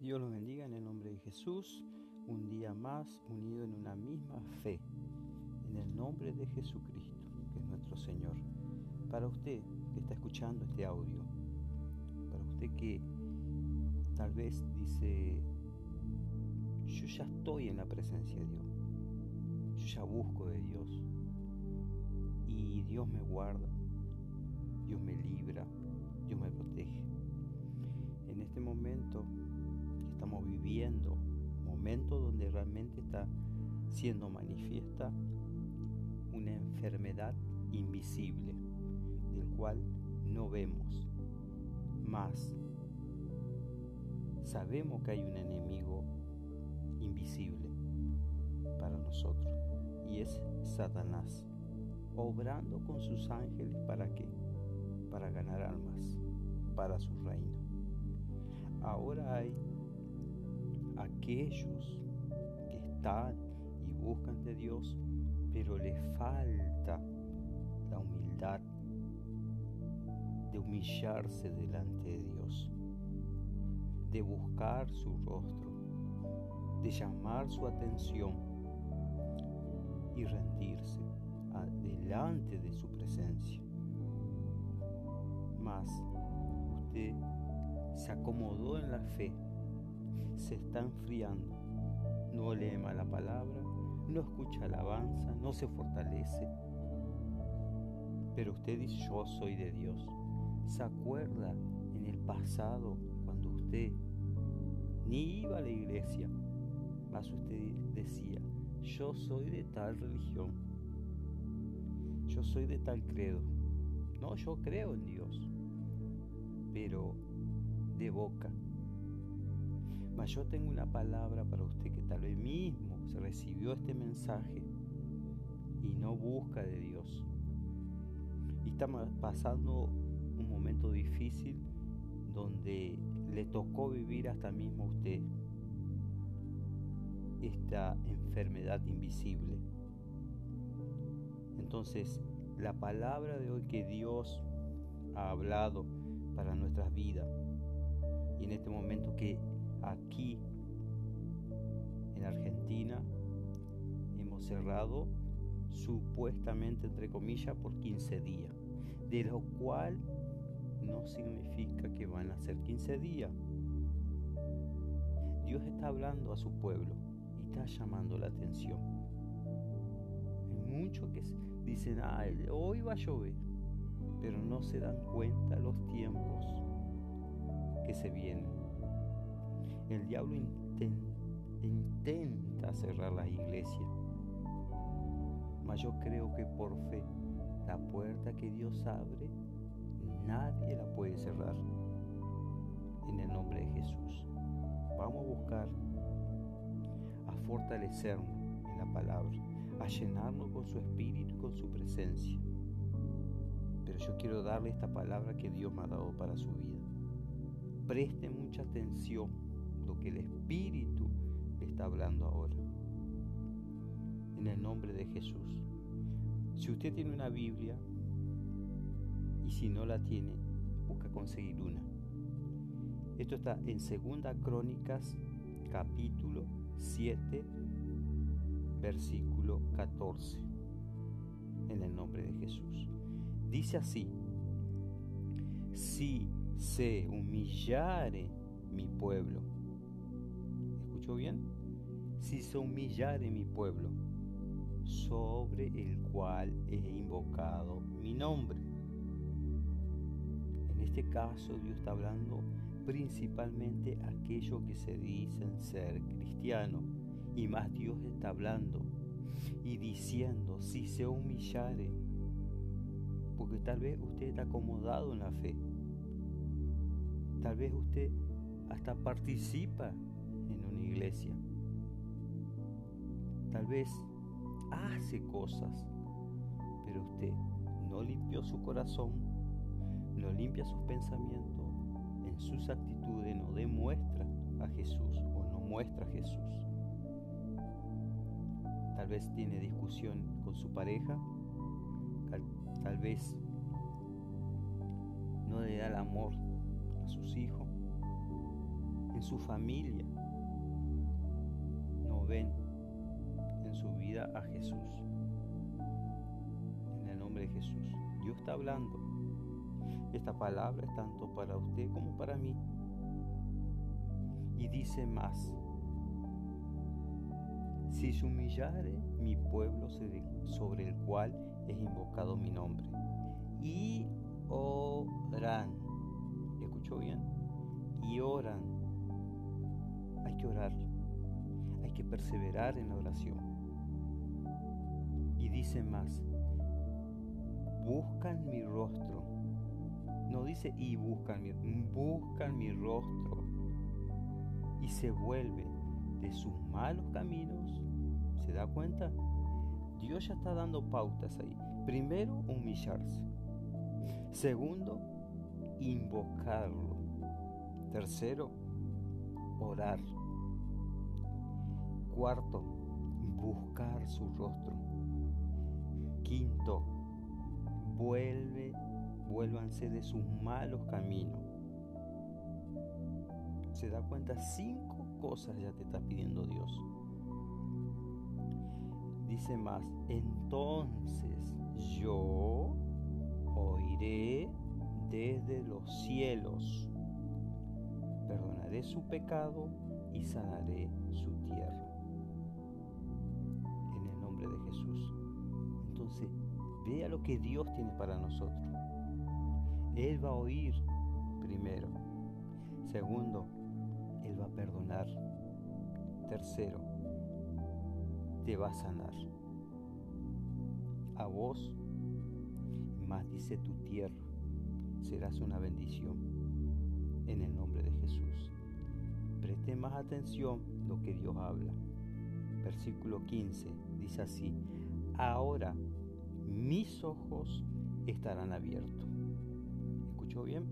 Dios los bendiga en el nombre de Jesús. Un día más unido en una misma fe. En el nombre de Jesucristo, que es nuestro Señor. Para usted que está escuchando este audio. Para usted que tal vez dice, yo ya estoy en la presencia de Dios. Yo ya busco de Dios. Y Dios me guarda. Dios me libra. Dios me protege. En este momento viviendo, momento donde realmente está siendo manifiesta una enfermedad invisible, del cual no vemos. Más, sabemos que hay un enemigo invisible para nosotros y es Satanás, obrando con sus ángeles para qué? Para ganar almas, para su reino. Ahora hay aquellos que están y buscan de Dios, pero les falta la humildad de humillarse delante de Dios, de buscar su rostro, de llamar su atención y rendirse delante de su presencia. Mas usted se acomodó en la fe se está enfriando. No lee la palabra, no escucha alabanza, no se fortalece. Pero usted dice, yo soy de Dios. ¿Se acuerda en el pasado cuando usted ni iba a la iglesia? Más usted decía, yo soy de tal religión. Yo soy de tal credo. No, yo creo en Dios. Pero de boca yo tengo una palabra para usted que tal vez mismo se recibió este mensaje y no busca de Dios. Y está pasando un momento difícil donde le tocó vivir hasta mismo usted esta enfermedad invisible. Entonces, la palabra de hoy que Dios ha hablado para nuestras vidas y en este momento que aquí en Argentina hemos cerrado supuestamente entre comillas por 15 días, de lo cual no significa que van a ser 15 días. Dios está hablando a su pueblo y está llamando la atención. Hay muchos que dicen, ah, hoy va a llover, pero no se dan cuenta los tiempos que se vienen. El diablo intenta cerrar la iglesia, mas yo creo que por fe la puerta que Dios abre, nadie la puede cerrar. En el nombre de Jesús. Vamos a buscar a fortalecernos en la palabra, a llenarnos con su espíritu y con su presencia. Pero yo quiero darle esta palabra que Dios me ha dado para su vida. Preste mucha atención que el Espíritu está hablando ahora. En el nombre de Jesús. Si usted tiene una Biblia y si no la tiene, busca conseguir una. Esto está en Segunda Crónicas capítulo 7 versículo 14. En el nombre de Jesús. Dice así: Si se humillare mi pueblo, bien? Si se humillare mi pueblo, sobre el cual he invocado mi nombre. En este caso Dios está hablando principalmente a aquellos que se dicen ser cristianos. Y más Dios está hablando y diciendo, si se humillare, porque tal vez usted está acomodado en la fe. Tal vez usted hasta participa iglesia. Tal vez hace cosas, pero usted no limpió su corazón, no limpia sus pensamientos, en sus actitudes no demuestra a Jesús o no muestra a Jesús. Tal vez tiene discusión con su pareja, tal, vez no le da el amor a sus hijos, en su familia, ven en su vida a Jesús. En el nombre de Jesús. Dios está hablando. Esta palabra es tanto para usted como para mí. Y dice más. Si se humillare mi pueblo sobre el cual es invocado mi nombre, y oran, ¿escuchó bien? Y oran. Hay que orar, perseverar en la oración. Y dice más, buscan mi rostro. No dice y buscan mi, buscan mi rostro. Y se vuelve de sus malos caminos. ¿Se da cuenta? Dios ya está dando pautas ahí. Primero, humillarse. Segundo, invocarlo. Tercero, orar. Cuarto, buscar su rostro. Quinto, vuelve, vuélvanse de sus malos caminos. Se da cuenta, cinco cosas ya te está pidiendo Dios. Dice más, entonces yo oiré desde los cielos, perdonaré su pecado y sanaré su tierra. Jesús. Entonces, vea lo que Dios tiene para nosotros. Él va a oír primero. Segundo, Él va a perdonar. Tercero, te va a sanar. A vos, más dice tu tierra, serás una bendición. En el nombre de Jesús. Preste más atención lo que Dios habla. Versículo 15 dice así, ahora mis ojos estarán abiertos. ¿Escuchó bien?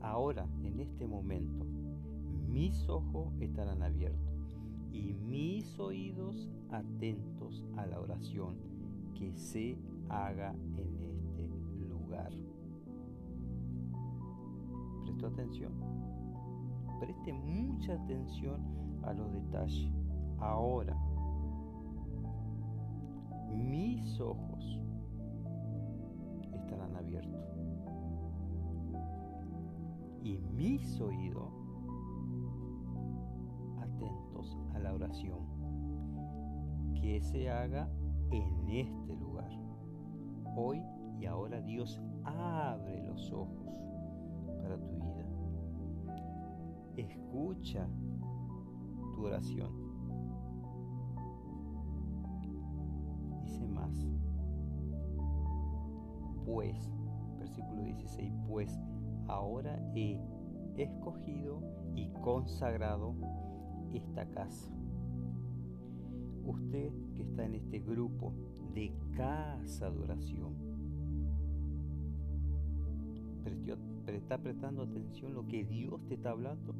Ahora, en este momento, mis ojos estarán abiertos y mis oídos atentos a la oración que se haga en este lugar. ¿Prestó atención? Preste mucha atención a los detalles. Ahora, mis ojos estarán abiertos y mis oídos atentos a la oración que se haga en este lugar. Hoy y ahora Dios abre los ojos para tu vida. Escucha tu oración. Pues, versículo 16, pues ahora he escogido y consagrado esta casa. Usted que está en este grupo de casa de oración, está prestando atención lo que Dios te está hablando.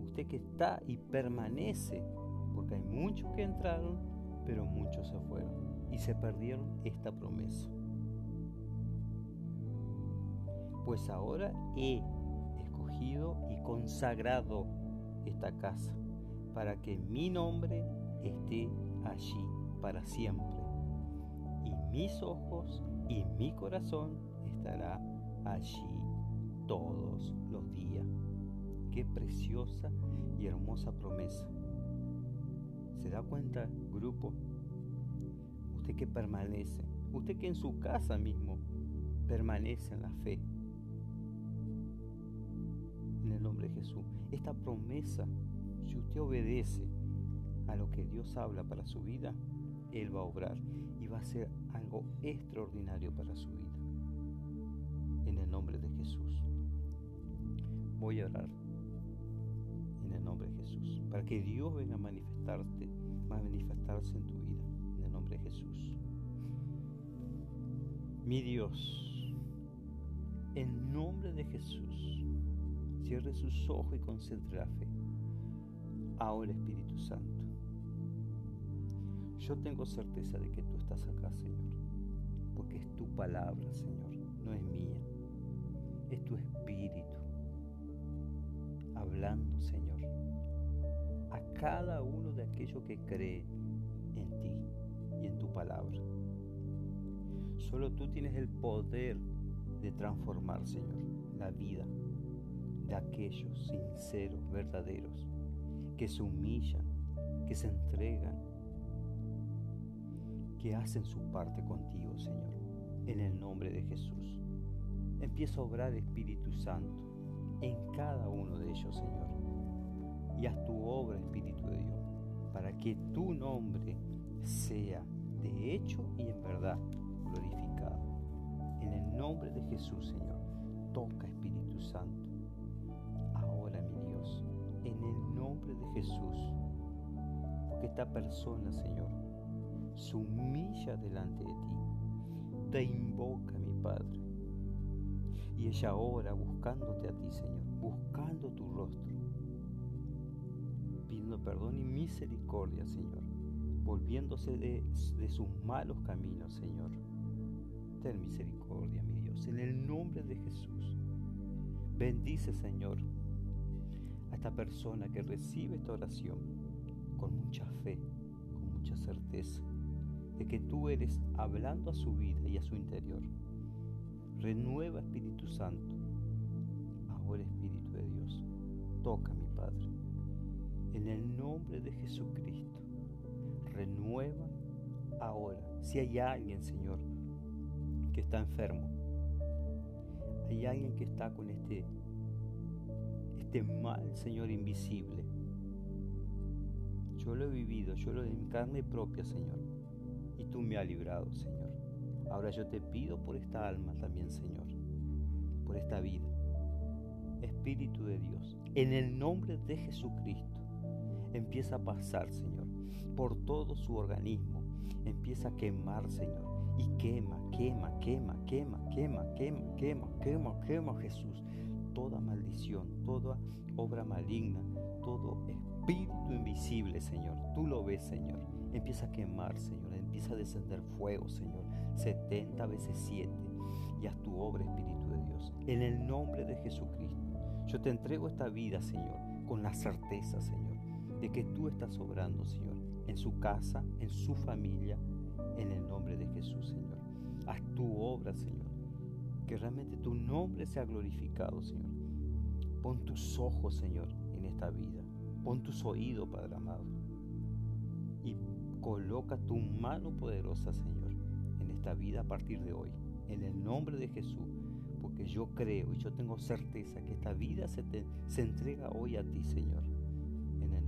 Usted que está y permanece, porque hay muchos que entraron, pero muchos se fueron y se perdieron esta promesa. Pues ahora he escogido y consagrado esta casa para que mi nombre esté allí para siempre. Y mis ojos y mi corazón estará allí todos los días. Qué preciosa y hermosa promesa. ¿Se da cuenta, grupo? Usted que permanece, usted que en su casa mismo permanece en la fe. En el nombre de Jesús. Esta promesa si usted obedece a lo que Dios habla para su vida, Él va a obrar y va a ser algo extraordinario para su vida. En el nombre de Jesús. Voy a orar en el nombre de Jesús. Para que Dios venga a manifestarte, a manifestarse en tu vida de Jesús. Mi Dios, en nombre de Jesús, cierre sus ojos y concentre la fe. Ahora Espíritu Santo, yo tengo certeza de que tú estás acá, Señor, porque es tu palabra, Señor, no es mía, es tu Espíritu, hablando, Señor, a cada uno de aquellos que cree en ti y en tu palabra. Solo tú tienes el poder de transformar, Señor, la vida de aquellos sinceros, verdaderos, que se humillan, que se entregan, que hacen su parte contigo, Señor, en el nombre de Jesús. Empieza a obrar Espíritu Santo en cada uno de ellos, Señor. Y haz tu obra, Espíritu de Dios, para que tu nombre sea de hecho y en verdad glorificado. En el nombre de Jesús, Señor, toca Espíritu Santo. Ahora, mi Dios, en el nombre de Jesús, porque esta persona, Señor, se humilla delante de ti, te invoca, mi Padre. Y ella ora buscándote a ti, Señor, buscando tu rostro, pidiendo perdón y misericordia, Señor, volviéndose de, de sus malos caminos, Señor. Ten misericordia, mi Dios, en el nombre de Jesús. Bendice, Señor, a esta persona que recibe esta oración con mucha fe, con mucha certeza de que tú eres hablando a su vida y a su interior. Renueva Espíritu Santo. Ahora Espíritu de Dios, toca mi Padre. En el nombre de Jesucristo, renueva ahora. Si hay alguien, Señor, que está enfermo, hay alguien que está con este, este mal, Señor, invisible. Yo lo he vivido, yo lo en carne propia, Señor y tú me has librado, Señor. Ahora yo te pido por esta alma también, Señor, por esta vida. Espíritu de Dios, en el nombre de Jesucristo, empieza a pasar, Señor, por todo su organismo. Empieza a quemar, Señor. Y quema, quema, quema, quema, quema, quema, quema, quema, quema, Jesús. Toda maldición, toda obra maligna, todo espíritu invisible, Señor. Tú lo ves, Señor. Empieza a quemar, Señor empieza a descender fuego, Señor, 70 veces 7, y haz tu obra, Espíritu de Dios. En el nombre de Jesucristo, yo te entrego esta vida, Señor, con la certeza, Señor, de que tú estás obrando, Señor, en su casa, en su familia, en el nombre de Jesús, Señor. Haz tu obra, Señor. Que realmente tu nombre sea glorificado, Señor. Pon tus ojos, Señor, en esta vida. Pon tus oídos, Padre amado. Y Coloca tu mano poderosa, Señor, en esta vida a partir de hoy. En el nombre de Jesús. Porque yo creo y yo tengo certeza que esta vida se, se entrega hoy a ti, Señor.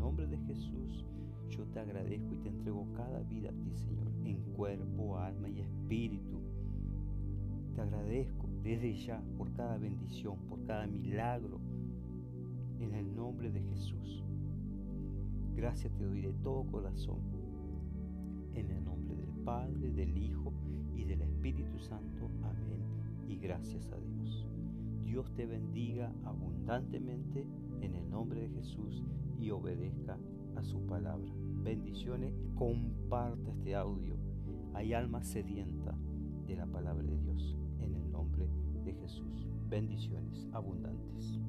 Nombre de Jesús, yo te agradezco y te entrego cada vida a ti, Señor, en cuerpo, alma y espíritu. Te agradezco desde ya por cada bendición, por cada milagro, en el nombre de Jesús. Gracias te doy de todo corazón en el nombre del Padre, del Hijo y del Espíritu Santo. Amén. Y gracias a Dios. Dios te bendiga abundantemente en el nombre de Jesús y obedezca a su palabra. Bendiciones, comparta este audio. Hay alma sedienta de la palabra de Dios en el nombre de Jesús. Bendiciones abundantes.